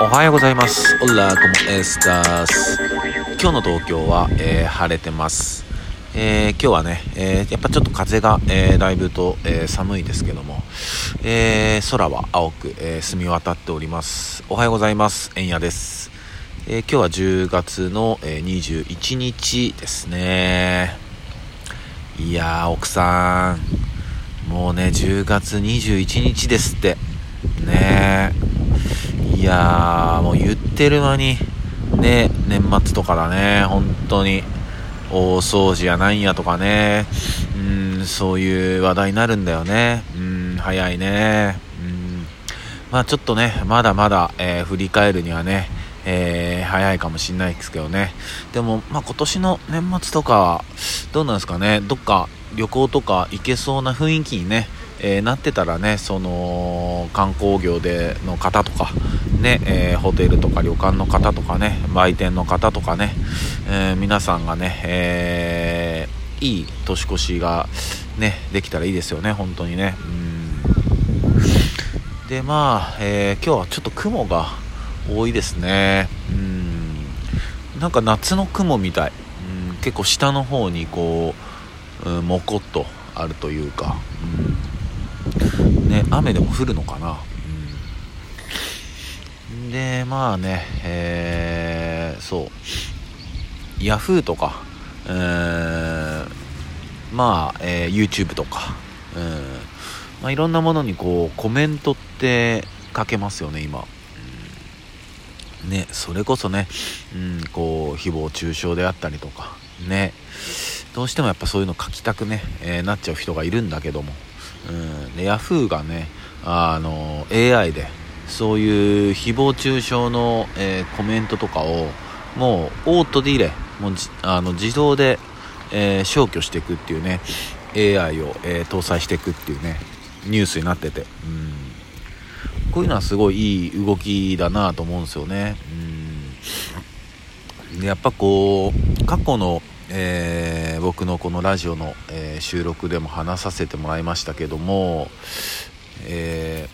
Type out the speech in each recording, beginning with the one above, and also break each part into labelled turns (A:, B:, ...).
A: おはようございます。オラコモエスタス。今日の東京は、えー、晴れてます。えー、今日はね、えー、やっぱちょっと風が、えだいぶと、え寒いですけども、え空は青く、え澄み渡っております。おはようございます。えんやです。え今日は10月の、え21日ですね。いやー、奥さん、もうね、10月21日ですって。ねいやー、もう言ってる間に、ね、年末とかだね、本当に、大掃除やなんやとかね、うん、そういう話題になるんだよね。うん、早いね。うん、まあちょっとね、まだまだ、えー、振り返るにはね、えー、早いかもしんないですけどね。でも、まあ今年の年末とかは、どうなんですかね、どっか旅行とか行けそうな雰囲気にね、えー、なってたらねその観光業での方とかね、えー、ホテルとか旅館の方とかね売店の方とかね、えー、皆さんがね、えいい年越しがねできたらいいですよね本当にね。うん。でまあ、え今日はちょっと雲が多いですね。うん。なんか夏の雲みたい、うん、結構下の方にこう、うん、もこっとあるというか、うん。ね、雨でも降るのかな？うん、で、まあね、えー、そう、ヤフーとか、えー、まあ、えー、YouTube とか、うん。まあ、いろんなものにこうコメントって書けますよね、今。うん。ね、それこそね、うん、こう誹謗中傷であったりとか。ね。どうしてもやっぱそういうの書きたくね、えー、なっちゃう人がいるんだけども。うん、で Yahoo がねあの AI でそういう誹謗中傷の、えー、コメントとかをもうオートディレイもうあの自動で、えー、消去していくっていうね AI を、えー、搭載していくっていうねニュースになってて、うん、こういうのはすごいいい動きだなと思うんですよね、うん、やっぱこう過去のえー、僕のこのラジオの、えー、収録でも話させてもらいましたけども、え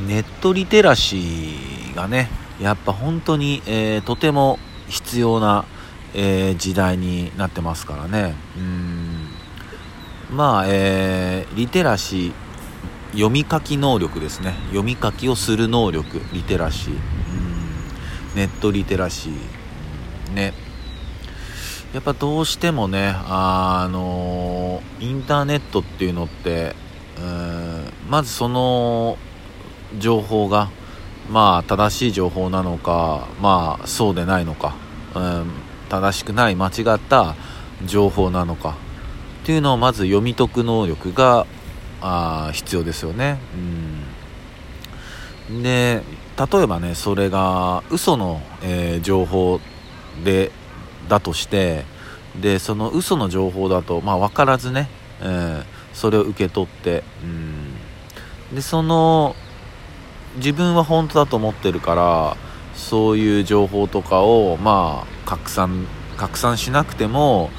A: ー、ネットリテラシーがねやっぱ本当に、えとても必要な、え時代になってますからね。うん。まあ、えリテラシー読み書き能力ですね。読み書きをする能力リテラシー。うん。ネットリテラシー。ね。やっぱどうしてもね、あのインターネットっていうのって、まずその情報が、まあ正しい情報なのか、まあそうでないのか、うん、正しくない間違った情報なのかっていうのをまず読み解く能力があ必要ですよね。うん、で例えばねそれが嘘の、えー、情報でだとしてでその嘘の情報だと、まあ、分からずね、えー、それを受け取ってうん。でその自分は本当だと思ってるからそういう情報とかをまあ拡散拡散しなくても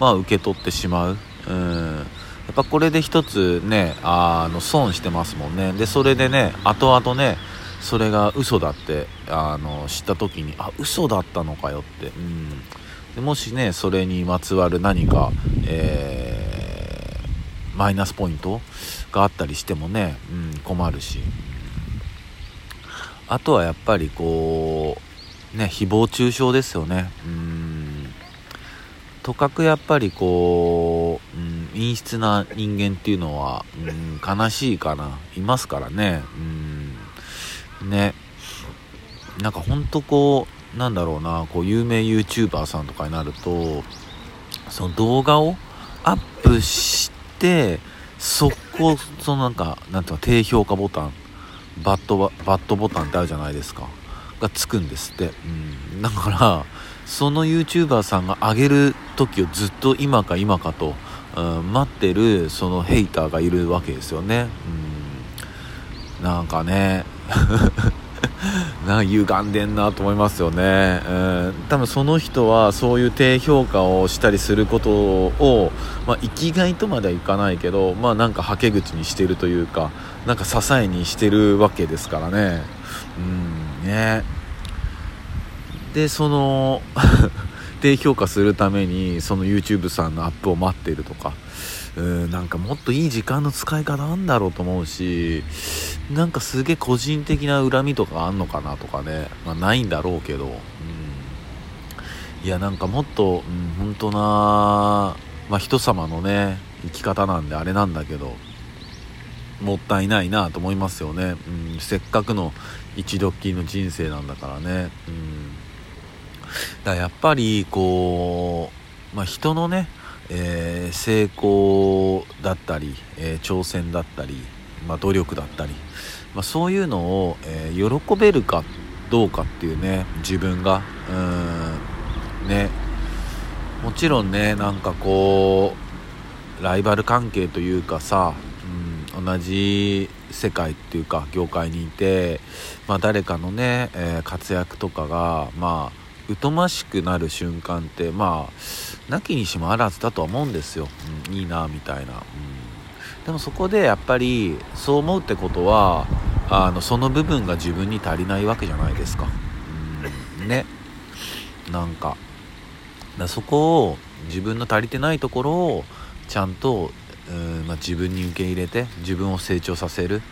A: まあ受け取ってしまう。うん。やっぱこれで一つねあの損してますもんね。でそれでね後々ねそれが嘘だってあの知った時にあ嘘だったのかよって。うん。でもしねそれにまつわる何か、えー、マイナスポイントがあったりしてもね、うん、困るし。あとはやっぱりこうね誹謗中傷ですよね。うん。とかくやっぱりこう、うん、陰湿な人間っていうのは、うん、悲しいかな。いますからね。うん。ね。なんかほんとこうなんだろうなこう有名 YouTuber さんとかになるとその動画をアップして速攻そのなんかなんていうか低評価ボタンバッドバッドボタンってあるじゃないですか。がつくんですって、うん、だからその YouTuber さんが上げる時をずっと今か今かと、うん、待ってるそのヘイターがいるわけですよね、うん、なんかね。な歪んでんなと思いますよね、うん、多分その人はそういう低評価をしたりすることを、まあ、生きがいとまではいかないけど、まあ、なんかはけ口にしてるというかなんか支えにしてるわけですからね。うん。ね。でその低評価するためにその YouTube さんのアップを待っているとか。うんなんかもっといい時間の使い方なんだろうと思うしなんかすげえ個人的な恨みとかあんのかなとかね、まあ、ないんだろうけど、うん、いやなんかもっと、うん、本当な、まあ、人様のね生き方なんであれなんだけどもったいないなと思いますよね、うん、せっかくの一度っきりの人生なんだからね、うん、だやっぱりこう、まあ、人のねえー、成功だったり、えー、挑戦だったり、まあ、努力だったり、まあ、そういうのを、えー、喜べるかどうかっていうね自分がうんね。もちろんねなんかこうライバル関係というかさ、うん、同じ世界っていうか業界にいて、まあ、誰かのね、え活躍とかがまあ疎ましくなる瞬間ってまあなきにしもあらずだとは思うんですよ、うん、いいなみたいな、うん、でもそこでやっぱりそう思うってことはあのその部分が自分に足りないわけじゃないですか、うん、ね。なんか。だそこを自分の足りてないところをちゃんと、うんまあ、自分に受け入れて自分を成長させる。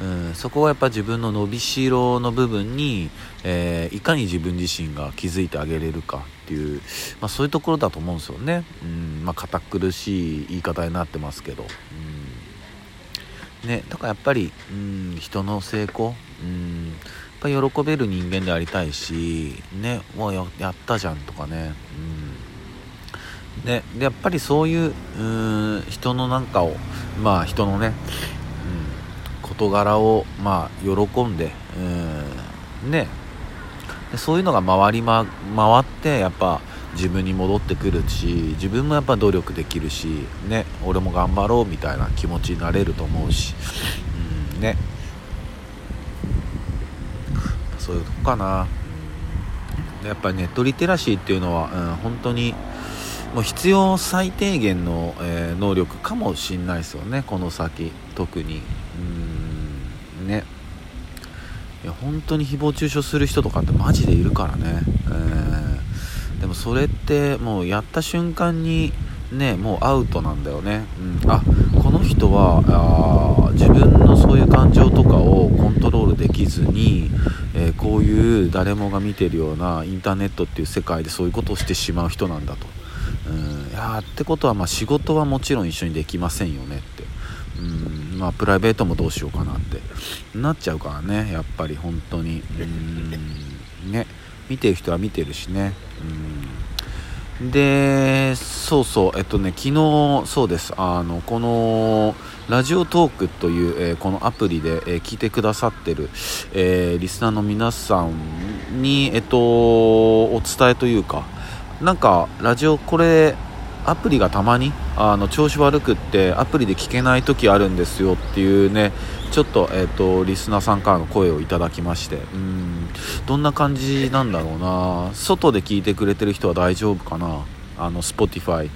A: うん、そこはやっぱ自分の伸びしろの部分に、えー、いかに自分自身が気づいてあげれるかっていう、まあ、そういうところだと思うんですよね、うんまあ、堅苦しい言い方になってますけど、うんね、だからやっぱり、うん、人の成功、うん、やっぱ喜べる人間でありたいし、ね、もうやったじゃんとかね、うんでやっぱりそういううん人のなんかをまあ人のね事柄をまあ喜んで、うんね。でそういうのが回り、ま、回ってやっぱ自分に戻ってくるし自分もやっぱ努力できるしね俺も頑張ろうみたいな気持ちになれると思うし、うんね。そういうとこかな、やっぱりネットリテラシーっていうのは、うん、本当にもう必要最低限の、えー、能力かもしんないですよねこの先特に。うん。ね。いや本当に誹謗中傷する人とかってマジでいるからね、えー、でもそれってもうやった瞬間にねもうアウトなんだよね、うん、あこの人はあ自分のそういう感情とかをコントロールできずに、えー、こういう誰もが見てるようなインターネットっていう世界でそういうことをしてしまう人なんだと。うん。いやってことはまあ仕事はもちろん一緒にできませんよね。まあプライベートもどうしようかなって。なっちゃうからねやっぱり本当に。うん。ね。見てる人は見てるしね。うん。でそうそう。えっとね昨日そうです。あのこのラジオトークという、えー、このアプリで、えー、聞いてくださってる、えー、リスナーの皆さんにえっとお伝えというかなんかラジオこれアプリがたまにあの調子悪くってアプリで聞けない時あるんですよっていうねちょっと,、えーと、リスナーさんからの声をいただきまして。うん。どんな感じなんだろうな。外で聞いてくれてる人は大丈夫かな。あの Spotify、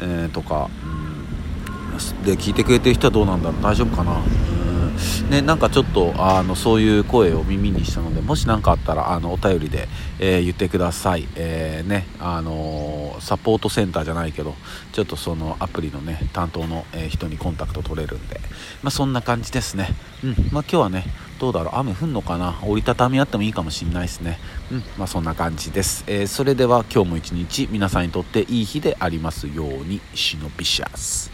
A: えー、とか。うん。で聞いてくれてる人はどうなんだろう。大丈夫かな。ね、なんかちょっとあのそういう声を耳にしたのでもし何かあったらあのお便りで、えー、言ってください、えー、ねあのー、サポートセンターじゃないけどちょっとそのアプリのね担当の、え人にコンタクト取れるんで、まあ、そんな感じですね、うんまあ、今日はねどうだろう雨降んのかな？折りたたみあってもいいかもしんないですね。うんまあそんな感じです、えそれでは今日も一日皆さんにとっていい日でありますようにシノピシャス